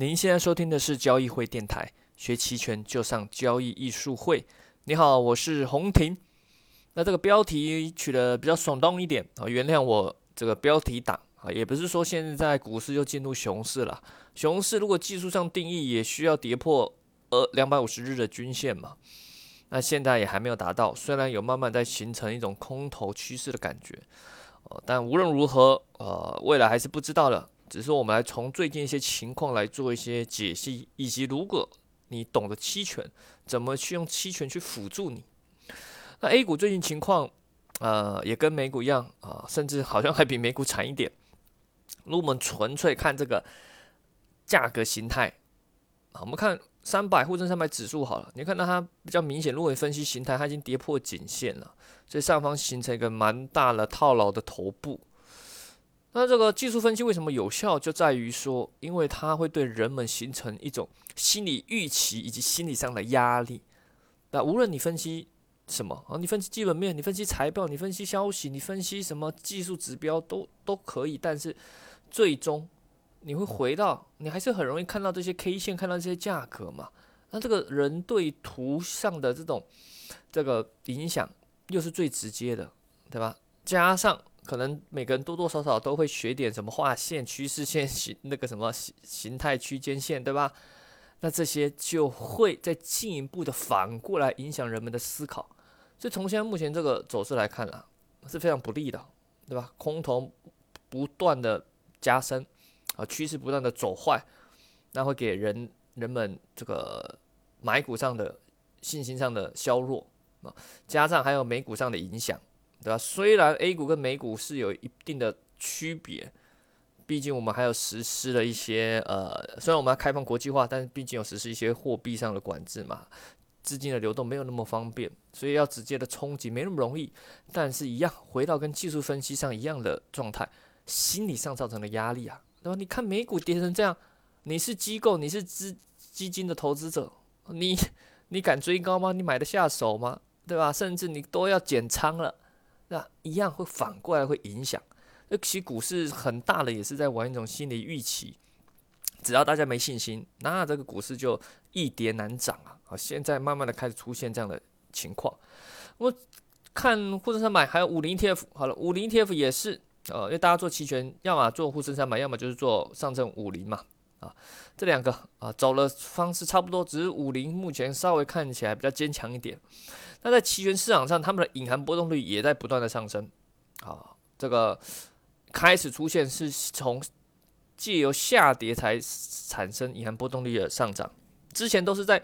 您现在收听的是交易会电台，学期权就上交易艺术会。你好，我是洪婷。那这个标题取得比较耸动一点啊，原谅我这个标题党啊，也不是说现在股市又进入熊市了。熊市如果技术上定义，也需要跌破呃两百五十日的均线嘛。那现在也还没有达到，虽然有慢慢在形成一种空头趋势的感觉，呃，但无论如何，呃，未来还是不知道的。只是我们来从最近一些情况来做一些解析，以及如果你懂得期权，怎么去用期权去辅助你。那 A 股最近情况，呃，也跟美股一样啊，甚至好像还比美股惨一点。如果我们纯粹看这个价格形态，啊，我们看三百沪深三百指数好了，你看到它比较明显，如果你分析形态，它已经跌破颈线了，所以上方形成一个蛮大的套牢的头部。那这个技术分析为什么有效？就在于说，因为它会对人们形成一种心理预期以及心理上的压力。那无论你分析什么啊，你分析基本面，你分析财报，你分析消息，你分析什么技术指标都都可以，但是最终你会回到，你还是很容易看到这些 K 线，看到这些价格嘛。那这个人对图上的这种这个影响又是最直接的，对吧？加上。可能每个人多多少少都会学点什么画线、趋势线、形那个什么形形态区间线，对吧？那这些就会再进一步的反过来影响人们的思考。所以从现在目前这个走势来看啊，是非常不利的，对吧？空头不断的加深啊，趋势不断的走坏，那会给人人们这个买股上的信心上的削弱啊，加上还有美股上的影响。对吧？虽然 A 股跟美股是有一定的区别，毕竟我们还有实施了一些呃，虽然我们要开放国际化，但是毕竟有实施一些货币上的管制嘛，资金的流动没有那么方便，所以要直接的冲击没那么容易。但是，一样回到跟技术分析上一样的状态，心理上造成的压力啊，对吧？你看美股跌成这样，你是机构，你是资基金的投资者，你你敢追高吗？你买得下手吗？对吧？甚至你都要减仓了。那一样会反过来会影响，那其实股市很大的也是在玩一种心理预期，只要大家没信心，那这个股市就易跌难涨啊！好，现在慢慢的开始出现这样的情况。我看沪深三百还有五零 ETF，好了，五零 ETF 也是，呃，因为大家做期权，要么做沪深三百，要么就是做上证五零嘛，啊，这两个啊走了方式差不多，只是五零目前稍微看起来比较坚强一点。那在期权市场上，他们的隐含波动率也在不断的上升，啊，这个开始出现是从借由下跌才产生隐含波动率的上涨，之前都是在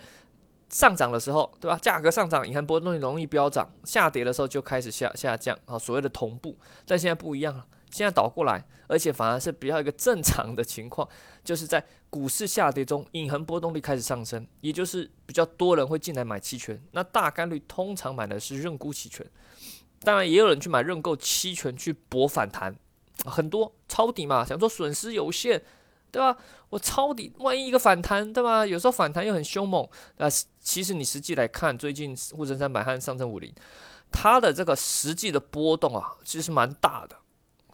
上涨的时候，对吧？价格上涨，隐含波动率容易飙涨，下跌的时候就开始下下降，啊，所谓的同步，但现在不一样了。现在倒过来，而且反而是比较一个正常的情况，就是在股市下跌中，隐含波动率开始上升，也就是比较多人会进来买期权。那大概率通常买的是认沽期权，当然也有人去买认购期权去博反弹，很多抄底嘛，想说损失有限，对吧？我抄底，万一一个反弹，对吧？有时候反弹又很凶猛，那其实你实际来看，最近沪深三百和上证五零，它的这个实际的波动啊，其实蛮大的。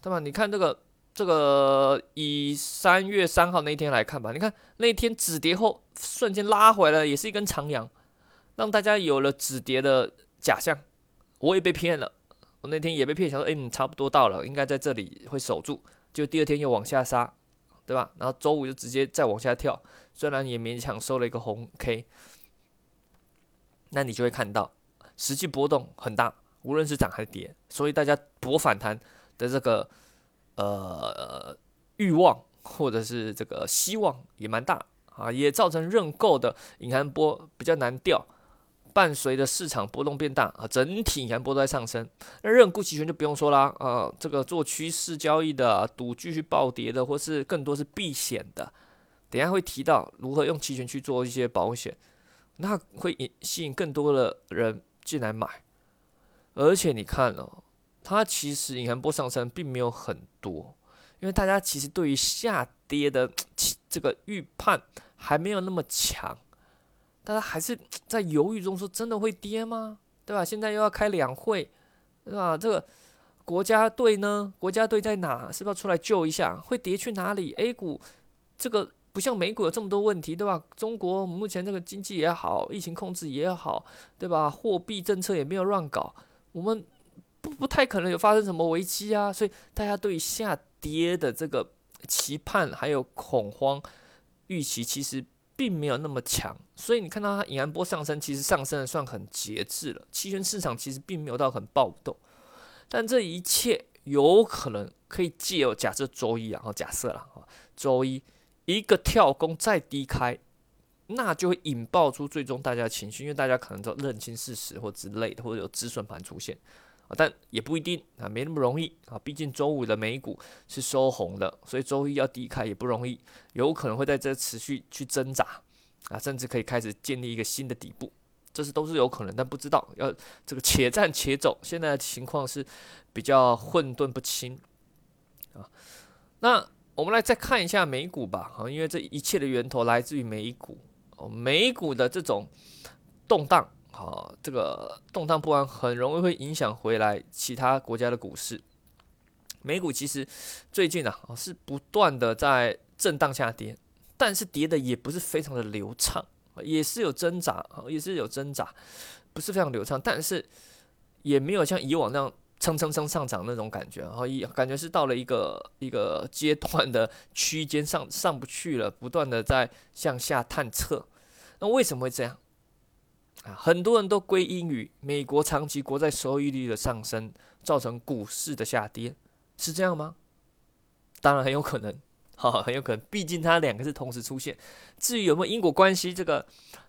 对吧？你看这个这个，以三月三号那天来看吧。你看那天止跌后瞬间拉回来，也是一根长阳，让大家有了止跌的假象。我也被骗了，我那天也被骗，想说，哎，差不多到了，应该在这里会守住。就第二天又往下杀，对吧？然后周五就直接再往下跳，虽然也勉强收了一个红 K，那你就会看到实际波动很大，无论是涨还是跌，所以大家博反弹。的这个呃欲望或者是这个希望也蛮大啊，也造成认购的隐含波比较难掉，伴随着市场波动变大啊，整体隐含波都在上升。那认沽期权就不用说啦啊，这个做趋势交易的赌继续暴跌的，或是更多是避险的。等下会提到如何用期权去做一些保险，那会引吸引更多的人进来买，而且你看哦。它其实隐含波上升并没有很多，因为大家其实对于下跌的 这个预判还没有那么强，大家还是在犹豫中，说真的会跌吗？对吧？现在又要开两会，对吧？这个国家队呢？国家队在哪？是不是要出来救一下？会跌去哪里？A 股这个不像美股有这么多问题，对吧？中国目前这个经济也好，疫情控制也好，对吧？货币政策也没有乱搞，我们不不太可能有发生什么危机啊。所以大家对下跌的这个期盼还有恐慌预期，其实并没有那么强。所以你看到它引安波上升，其实上升的算很节制了。期权市场其实并没有到很暴动，但这一切有可能可以借由假设周一，然后假设了啊，周一。一个跳空再低开，那就会引爆出最终大家的情绪，因为大家可能都认清事实或之类的，或者有止损盘出现，但也不一定啊，没那么容易啊。毕竟周五的美股是收红的，所以周一要低开也不容易，有可能会在这持续去挣扎啊，甚至可以开始建立一个新的底部，这是都是有可能，但不知道要这个且战且走。现在的情况是比较混沌不清啊，那。我们来再看一下美股吧，啊，因为这一切的源头来自于美股，哦，美股的这种动荡，啊，这个动荡不安很容易会影响回来其他国家的股市。美股其实最近啊，是不断的在震荡下跌，但是跌的也不是非常的流畅，也是有挣扎，也是有挣扎，不是非常流畅，但是也没有像以往那样。蹭蹭蹭上涨那种感觉，然后一感觉是到了一个一个阶段的区间上上不去了，不断的在向下探测。那为什么会这样？啊，很多人都归因于美国长期国债收益率的上升造成股市的下跌，是这样吗？当然很有可能，哈，很有可能，毕竟它两个是同时出现。至于有没有因果关系，这个。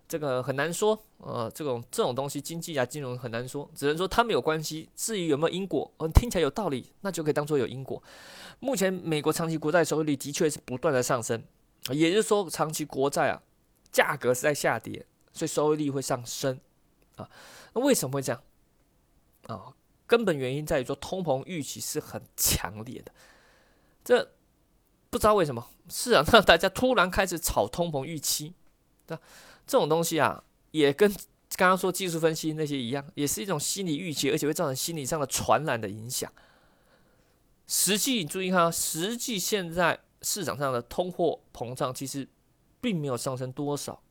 这个很难说，呃，这种这种东西，经济啊、金融很难说，只能说它们有关系。至于有没有因果，嗯，听起来有道理，那就可以当做有因果。目前美国长期国债收益率的确是不断的上升，也就是说，长期国债啊价格是在下跌，所以收益率会上升啊。那为什么会这样？啊，根本原因在于说通膨预期是很强烈的，这不知道为什么市场上大家突然开始炒通膨预期，对？这种东西啊，也跟刚刚说技术分析那些一样，也是一种心理预期，而且会造成心理上的传染的影响。实际注意看，实际现在市场上的通货膨胀其实并没有上升多少，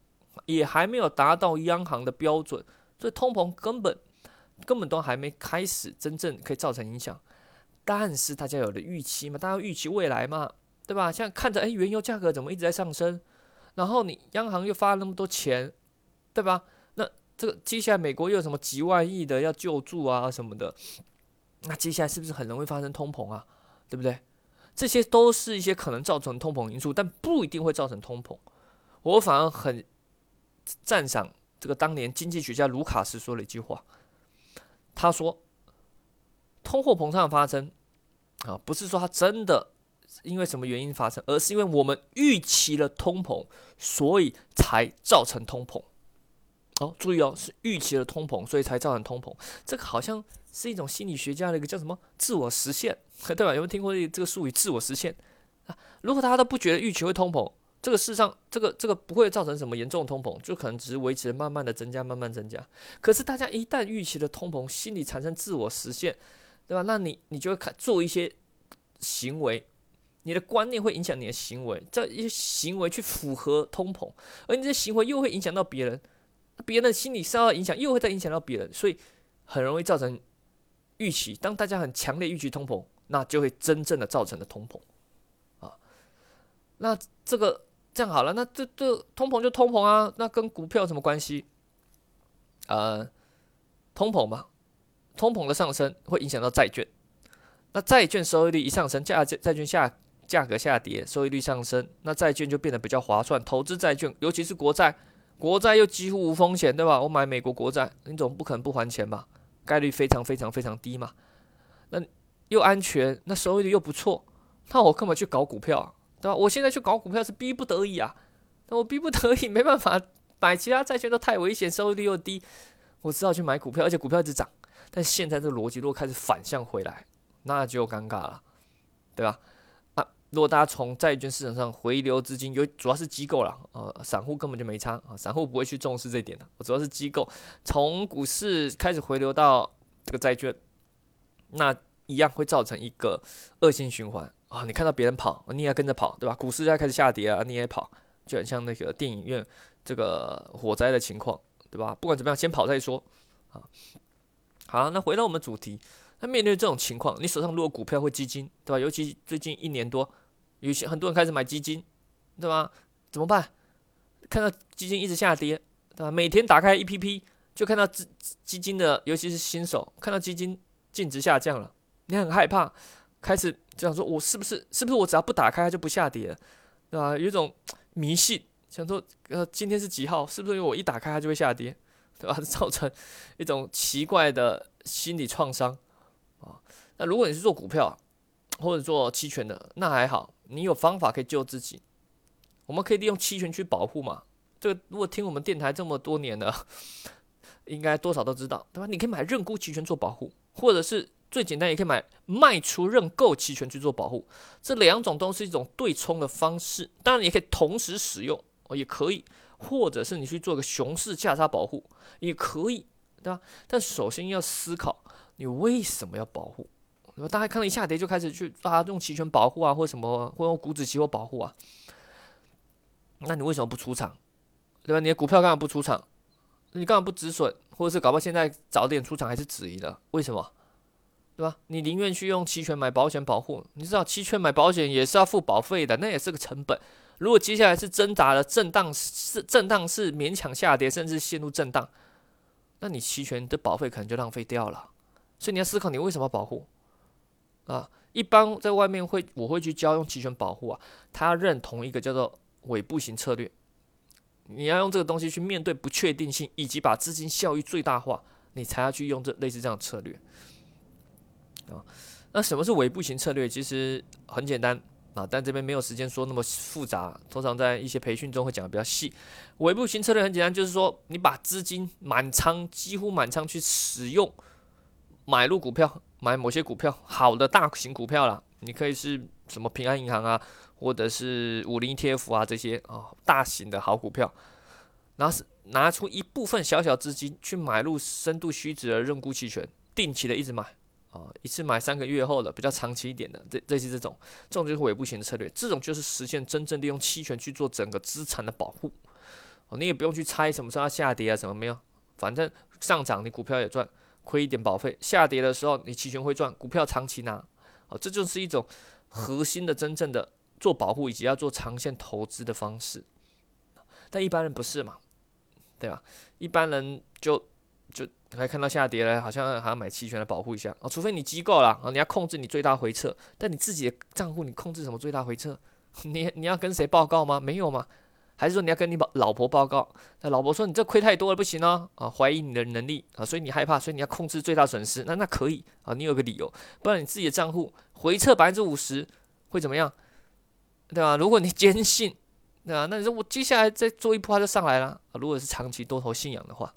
也还没有达到央行的标准，所以通膨根本根本都还没开始真正可以造成影响。但是大家有了预期嘛，大家预期未来嘛，对吧？像看着哎，原油价格怎么一直在上升？然后你央行又发了那么多钱，对吧？那这个接下来美国又有什么几万亿的要救助啊什么的？那接下来是不是很容易发生通膨啊？对不对？这些都是一些可能造成通膨因素，但不一定会造成通膨。我反而很赞赏这个当年经济学家卢卡斯说了一句话，他说：“通货膨胀发生啊，不是说它真的。”因为什么原因发生？而是因为我们预期了通膨，所以才造成通膨。哦，注意哦，是预期了通膨，所以才造成通膨。这个好像是一种心理学家的一个叫什么自我实现，对吧？有没有听过这个术语“自我实现”啊？如果大家都不觉得预期会通膨，这个世上这个这个不会造成什么严重的通膨，就可能只是维持慢慢的增加，慢慢增加。可是大家一旦预期的通膨，心里产生自我实现，对吧？那你你就会看做一些行为。你的观念会影响你的行为，这一些行为去符合通膨，而你的行为又会影响到别人，别人的心理受到影响，又会再影响到别人，所以很容易造成预期。当大家很强烈预期通膨，那就会真正的造成了通膨啊。那这个这样好了，那这这通膨就通膨啊，那跟股票有什么关系？呃，通膨嘛，通膨的上升会影响到债券，那债券收益率一上升，价债债券下。价格下跌，收益率上升，那债券就变得比较划算。投资债券，尤其是国债，国债又几乎无风险，对吧？我买美国国债，你总不可能不还钱吧？概率非常非常非常低嘛。那又安全，那收益率又不错，那我干嘛去搞股票啊，对吧？我现在去搞股票是逼不得已啊，那我逼不得已，没办法买其他债券都太危险，收益率又低，我只好去买股票，而且股票一直涨。但现在这个逻辑如果开始反向回来，那就尴尬了，对吧？如果大家从债券市场上回流资金，有主要是机构了，呃，散户根本就没差啊，散户不会去重视这点的。我主要是机构从股市开始回流到这个债券，那一样会造成一个恶性循环啊。你看到别人跑，你也跟着跑，对吧？股市在开始下跌啊，你也跑就很像那个电影院这个火灾的情况，对吧？不管怎么样，先跑再说啊。好，那回到我们主题，那面对这种情况，你手上如果股票或基金，对吧？尤其最近一年多，有些很多人开始买基金，对吧？怎么办？看到基金一直下跌，对吧？每天打开 A P P 就看到基基金的，尤其是新手，看到基金净值下降了，你很害怕，开始就想说，我是不是是不是我只要不打开它就不下跌，对吧？有一种 迷信，想说，呃，今天是几号？是不是因为我一打开它就会下跌，对吧？造成一种奇怪的心理创伤啊。那如果你是做股票或者做期权的，那还好，你有方法可以救自己。我们可以利用期权去保护嘛？这个如果听我们电台这么多年了，应该多少都知道，对吧？你可以买认沽期权做保护，或者是最简单，也可以买卖出认购期权去做保护。这两种都是一种对冲的方式，当然也可以同时使用哦，也可以，或者是你去做个熊市价差保护也可以，对吧？但首先要思考你为什么要保护，对吧？大家看到一下跌就开始去啊用期权保护啊，或什么或用股指期货保护啊。那你为什么不出场，对吧？你的股票干嘛不出场？你干嘛不止损，或者是搞不好现在早点出场还是止盈的？为什么？对吧？你宁愿去用期权买保险保护，你知道期权买保险也是要付保费的，那也是个成本。如果接下来是挣扎的震荡，是震荡是勉强下跌，甚至陷入震荡，那你期权的保费可能就浪费掉了。所以你要思考你为什么保护啊？一般在外面会我会去教用期权保护啊，他认同一个叫做。尾部型策略，你要用这个东西去面对不确定性，以及把资金效益最大化，你才要去用这类似这样的策略啊。那什么是尾部型策略？其实很简单啊，但这边没有时间说那么复杂。通常在一些培训中会讲的比较细。尾部型策略很简单，就是说你把资金满仓，几乎满仓去使用买入股票，买某些股票，好的大型股票啦，你可以是什么平安银行啊。或者是五零 ETF 啊这些啊大型的好股票，然后是拿出一部分小小资金去买入深度虚值的认沽期权，定期的一直买啊，一次买三个月后的比较长期一点的，这这些这种，这种就是尾部型的策略，这种就是实现真正利用期权去做整个资产的保护哦，你也不用去猜什么时候要下跌啊什么没有，反正上涨你股票也赚，亏一点保费，下跌的时候你期权会赚，股票长期拿哦，这就是一种核心的真正的。做保护以及要做长线投资的方式，但一般人不是嘛，对吧？一般人就就还看到下跌了，好像还要买期权来保护一下哦。除非你机构啦，啊，你要控制你最大回撤，但你自己的账户你控制什么最大回撤？你你要跟谁报告吗？没有吗？还是说你要跟你老婆报告？那老婆说你这亏太多了，不行哦，啊，怀疑你的能力啊，所以你害怕，所以你要控制最大损失。那那可以啊，你有个理由，不然你自己的账户回撤百分之五十会怎么样？对吧？如果你坚信，对吧？那你说我接下来再做一波，它就上来了啊。如果是长期多头信仰的话，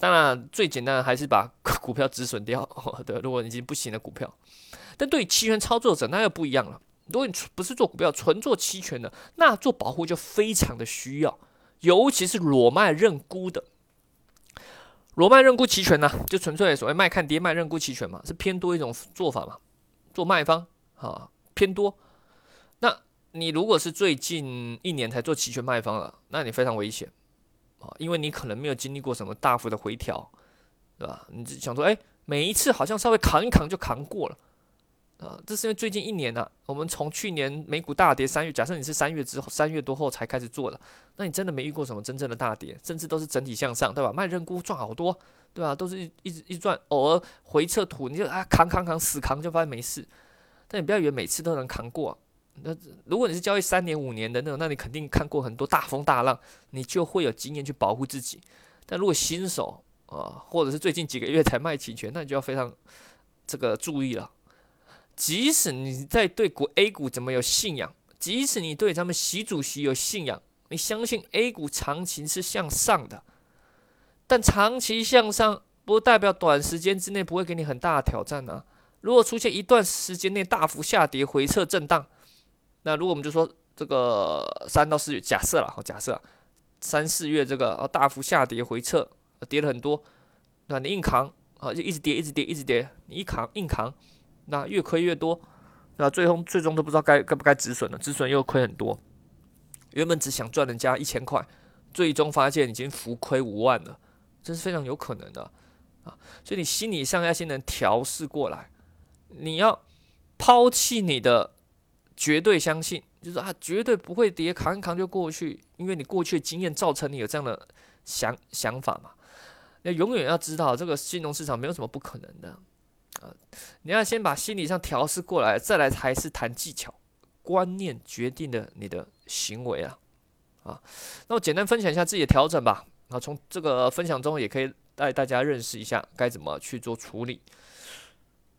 当然最简单的还是把 股票止损掉。对，如果已经不行的股票，但对于期权操作者那又不一样了。如果你不是做股票，纯做期权的，那做保护就非常的需要，尤其是裸卖认沽的。裸卖认沽期权呢，就纯粹所谓卖看跌卖认沽期权嘛，是偏多一种做法嘛，做卖方啊偏多。那你如果是最近一年才做期权卖方了，那你非常危险啊，因为你可能没有经历过什么大幅的回调，对吧？你就想说，哎，每一次好像稍微扛一扛就扛过了啊，这是因为最近一年呢，我们从去年美股大跌三月，假设你是三月之后三月多后才开始做的，那你真的没遇过什么真正的大跌，甚至都是整体向上，对吧？卖认沽赚好多，对吧？都是一一直一赚，偶尔回撤图你就啊扛扛扛死扛就发现没事，但你不要以为每次都能扛过。那如果你是交易三年五年的那种，那你肯定看过很多大风大浪，你就会有经验去保护自己。但如果新手啊，或者是最近几个月才卖期权，那你就要非常这个注意了。即使你在对股 A 股怎么有信仰，即使你对咱们习主席有信仰，你相信 A 股长期是向上的，但长期向上不代表短时间之内不会给你很大的挑战呢。如果出现一段时间内大幅下跌、回撤、震荡，那如果我们就说这个三到四月，假设了，好假设三四月这个啊大幅下跌回撤，跌了很多，那你硬扛啊，就一直跌，一直跌，一直跌，你一扛硬扛，那越亏越多，那最终最终都不知道该该不该止损了，止损又亏很多，原本只想赚人家一千块，最终发现已经浮亏五万了，这是非常有可能的啊！所以你心理上要先能调试过来，你要抛弃你的绝对相信，就是啊绝对不会跌，扛一扛就过去，因为你过去的经验造成你有这样的想想法嘛。那永远要知道，这个金融市场没有什么不可能的啊！你要先把心理上调试过来，再来才是谈技巧。观念决定了你的行为啊啊！那我简单分享一下自己的调整吧。啊，从这个分享中也可以带大家认识一下该怎么去做处理。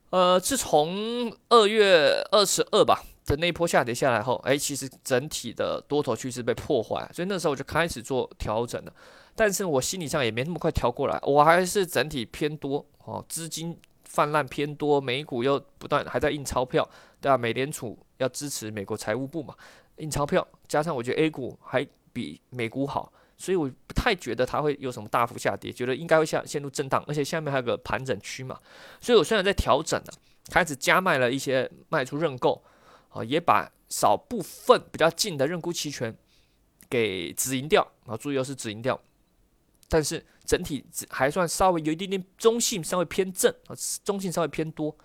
呃，自从二月二十二吧的那一波下跌下来后，哎，其实整体的多头趋势被破坏，所以那时候我就开始做调整了。但是我心理上也没那么快调过来，我还是整体偏多哦，资金泛滥偏多，美股又不断还在印钞票，对吧？美联储要支持美国财务部嘛，印钞票，加上我觉得 A 股还比美股好，所以我不太觉得它会有什么大幅下跌，觉得应该会下陷入震荡，而且下面还有个盘整区嘛，所以我虽然在调整了，开始加卖了一些卖出认购，啊，也把少部分比较近的认沽期权给止盈掉，啊，注意又是止盈掉。但是整体还算稍微有一点点中性，稍微偏正啊，中性稍微偏多，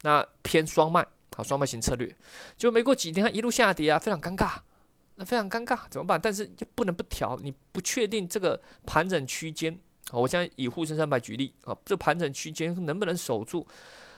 那偏双卖啊，双卖型策略，就没过几天它一路下跌啊，非常尴尬，那非常尴尬怎么办？但是又不能不调，你不确定这个盘整区间啊，我现在以沪深三百举例啊，这盘整区间能不能守住？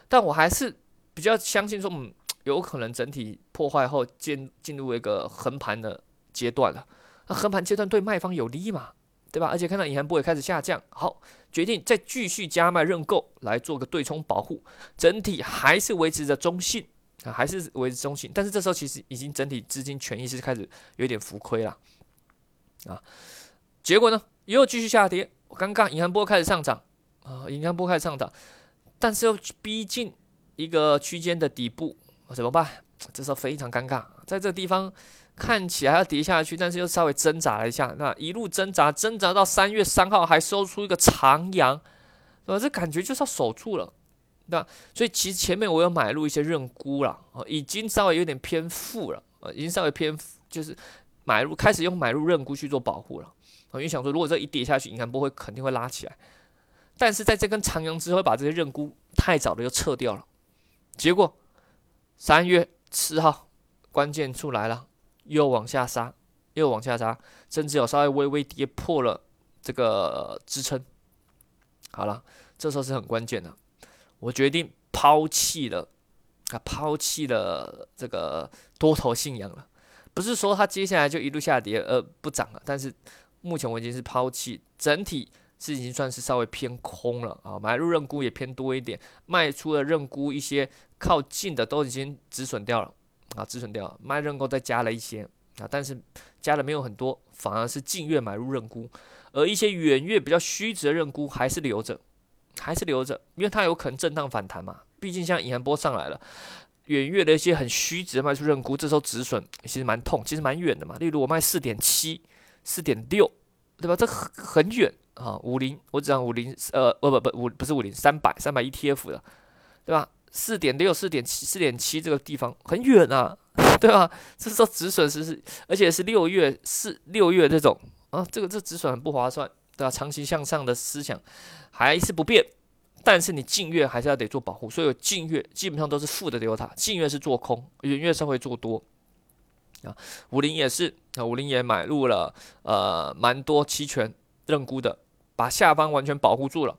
但我还是比较相信说，嗯，有可能整体破坏后进进入一个横盘的阶段了，那横盘阶段对卖方有利嘛？对吧？而且看到银行波也开始下降，好，决定再继续加卖认购来做个对冲保护，整体还是维持着中性啊，还是维持中性。但是这时候其实已经整体资金权益是开始有点浮亏了啊。结果呢，又继续下跌，我尴尬，银行波开始上涨啊，银行波开始上涨，但是又逼近一个区间的底部，怎么办？这时候非常尴尬，在这个地方。看起来要跌下去，但是又稍微挣扎了一下，那一路挣扎，挣扎到三月三号还收出一个长阳，是吧？这感觉就是要守住了，对吧？所以其实前面我有买入一些认沽了，哦，已经稍微有点偏负了，呃，已经稍微偏就是买入开始用买入认沽去做保护了，我因为想说如果这一跌下去，银行不会肯定会拉起来，但是在这根长阳之后，把这些认沽太早的又撤掉了，结果三月四号关键出来了。又往下杀，又往下杀，甚至有稍微微微跌破了这个支撑。好了，这时候是很关键的，我决定抛弃了啊，抛弃了这个多头信仰了。不是说它接下来就一路下跌而不涨了，但是目前我已经是抛弃，整体是已经算是稍微偏空了啊，买入认沽也偏多一点，卖出了认沽一些靠近的都已经止损掉了。啊，止损掉了，卖认购再加了一些啊，但是加的没有很多，反而是近月买入认沽，而一些远月比较虚值的认沽还是留着，还是留着，因为它有可能震荡反弹嘛。毕竟像银行波上来了，远月的一些很虚值卖出认沽，这时候止损其实蛮痛，其实蛮远的嘛。例如我卖四点七、四点六，对吧？这很很远啊。五零，我只讲五零，呃，不不不五不是五零，三百三百 ETF 的，对吧？四点六、四点七、四点七这个地方很远啊，对吧？这时候止损是是，而且是六月四六月这种啊，这个这止损很不划算，对吧？长期向上的思想还是不变，但是你近月还是要得做保护，所以近月基本上都是负的 delta，近月是做空，远月是会做多啊。五零也是啊，五零也买入了呃蛮多期权认沽的，把下方完全保护住了。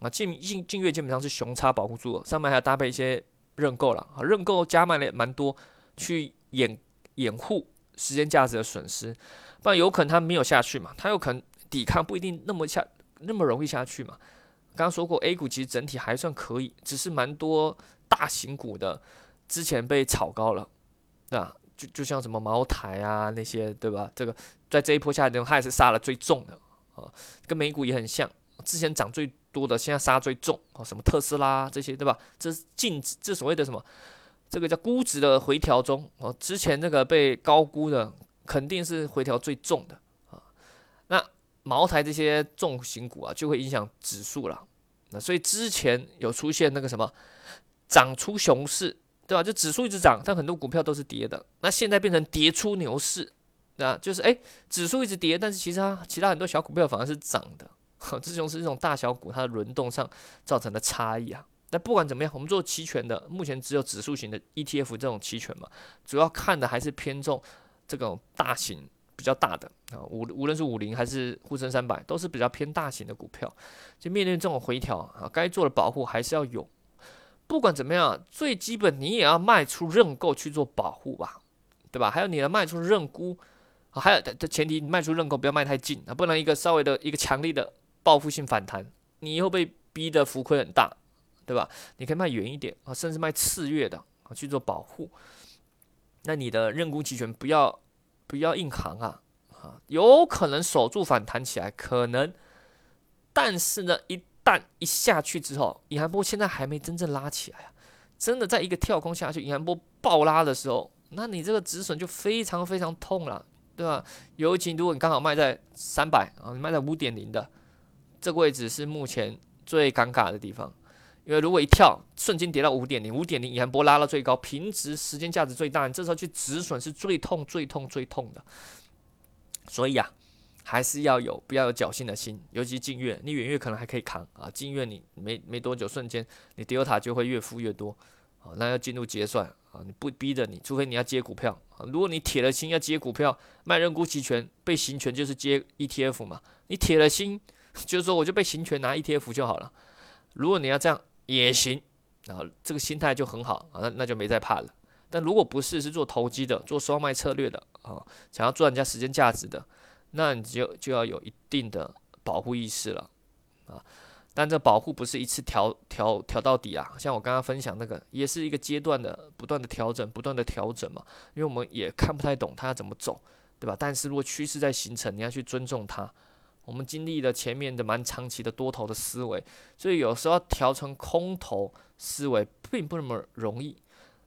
啊，近近近月基本上是熊差保护住了，上面还要搭配一些认购了啊，认购加卖了蛮多，去掩掩护时间价值的损失，不然有可能它没有下去嘛，它有可能抵抗不一定那么下那么容易下去嘛。刚刚说过，A 股其实整体还算可以，只是蛮多大型股的之前被炒高了，啊，就就像什么茅台啊那些，对吧？这个在这一波下跌中，它也是杀的最重的啊，跟美股也很像，之前涨最。多的现在杀最重啊，什么特斯拉这些对吧？这是净值，这所谓的什么？这个叫估值的回调中哦。之前那个被高估的，肯定是回调最重的啊。那茅台这些重型股啊，就会影响指数了。那所以之前有出现那个什么涨出熊市，对吧？就指数一直涨，但很多股票都是跌的。那现在变成跌出牛市那就是哎，指数一直跌，但是其实它其他很多小股票反而是涨的。这种是这种大小股它的轮动上造成的差异啊。那不管怎么样，我们做期权的，目前只有指数型的 ETF 这种期权嘛，主要看的还是偏重这种大型比较大的啊，无无论是五零还是沪深三百，都是比较偏大型的股票。就面对这种回调啊，该做的保护还是要有。不管怎么样，最基本你也要卖出认购去做保护吧，对吧？还有你的卖出认沽，还有的前提，你卖出认购不要卖太近啊，不能一个稍微的一个强力的报复性反弹，你以后被逼的浮亏很大，对吧？你可以卖远一点啊，甚至卖次月的啊去做保护。那你的认沽期权不要不要硬扛啊啊，有可能守住反弹起来，可能，但是呢一。但一下去之后，银行波现在还没真正拉起来啊！真的在一个跳空下去，银行波爆拉的时候，那你这个止损就非常非常痛了，对吧？尤其如果你刚好卖在三百啊，你卖在五点零的这个位置是目前最尴尬的地方，因为如果一跳瞬间跌到五点零，五点零银行波拉到最高，平值时间价值最大，你这时候去止损是最痛、最痛、最痛的。所以啊。还是要有不要有侥幸的心，尤其近月，你远月可能还可以扛啊，近月你没没多久，瞬间你 Delta 就会越付越多，啊，那要进入结算啊，你不逼着你，除非你要接股票啊，如果你铁了心要接股票，卖认沽期权被行权就是接 ETF 嘛，你铁了心就是说我就被行权拿 ETF 就好了，如果你要这样也行，啊，这个心态就很好啊，那那就没再怕了，但如果不是是做投机的，做双卖策略的啊，想要赚人家时间价值的。那你就就要有一定的保护意识了啊，但这保护不是一次调调调到底啊，像我刚刚分享那个，也是一个阶段的不断的调整，不断的调整嘛，因为我们也看不太懂它要怎么走，对吧？但是如果趋势在形成，你要去尊重它。我们经历了前面的蛮长期的多头的思维，所以有时候调成空头思维并不那么容易。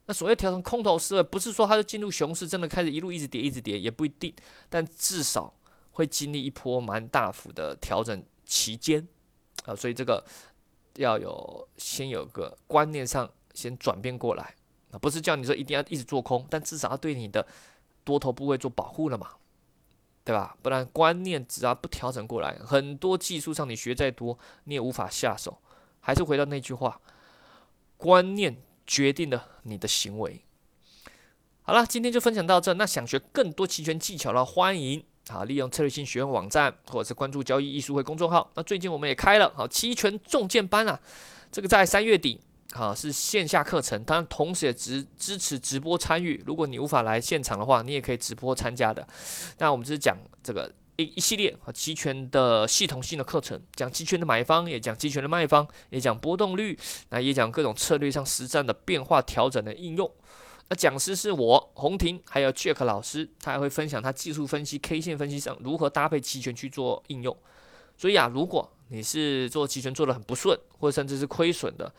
那所谓调成空头思维，不是说它就进入熊市，真的开始一路一直跌一直跌，也不一定，但至少。会经历一波蛮大幅的调整期间啊，所以这个要有先有个观念上先转变过来啊，不是叫你说一定要一直做空，但至少要对你的多头部位做保护了嘛，对吧？不然观念只要不调整过来，很多技术上你学再多，你也无法下手。还是回到那句话，观念决定了你的行为。好了，今天就分享到这。那想学更多期权技巧了，欢迎。好，利用策略性学院网站，或者是关注交易艺术会公众号。那最近我们也开了好期权重建班啊，这个在三月底，好是线下课程，当然同时也支支持直播参与。如果你无法来现场的话，你也可以直播参加的。那我们只是讲这个一一系列啊期权的系统性的课程，讲期权的买方，也讲期权的卖方，也讲波动率，那也讲各种策略上实战的变化调整的应用。那讲师是我洪婷，还有 Jack 老师，他还会分享他技术分析、K 线分析上如何搭配期权去做应用。所以啊，如果你是做期权做的很不顺，或者甚至是亏损的，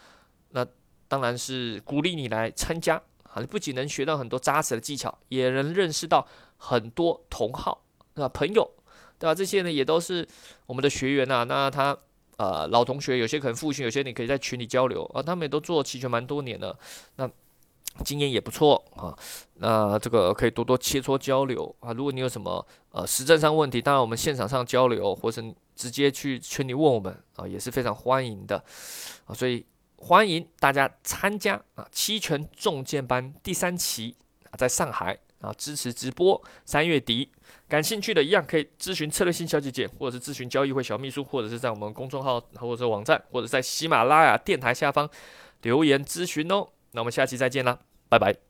那当然是鼓励你来参加啊！你不仅能学到很多扎实的技巧，也能认识到很多同好对吧？朋友对吧？这些呢也都是我们的学员呐。那他呃老同学，有些可能复训，有些你可以在群里交流啊。他们也都做期权蛮多年了，那。经验也不错啊，那这个可以多多切磋交流啊。如果你有什么呃实战上问题，当然我们现场上交流，或者直接去群里问我们啊，也是非常欢迎的啊。所以欢迎大家参加啊期权重建班第三期啊，在上海啊支持直播，三月底感兴趣的一样可以咨询策略性小姐姐，或者是咨询交易会小秘书，或者是在我们公众号或者是网站，或者在喜马拉雅电台下方留言咨询哦。那我们下期再见啦，拜拜。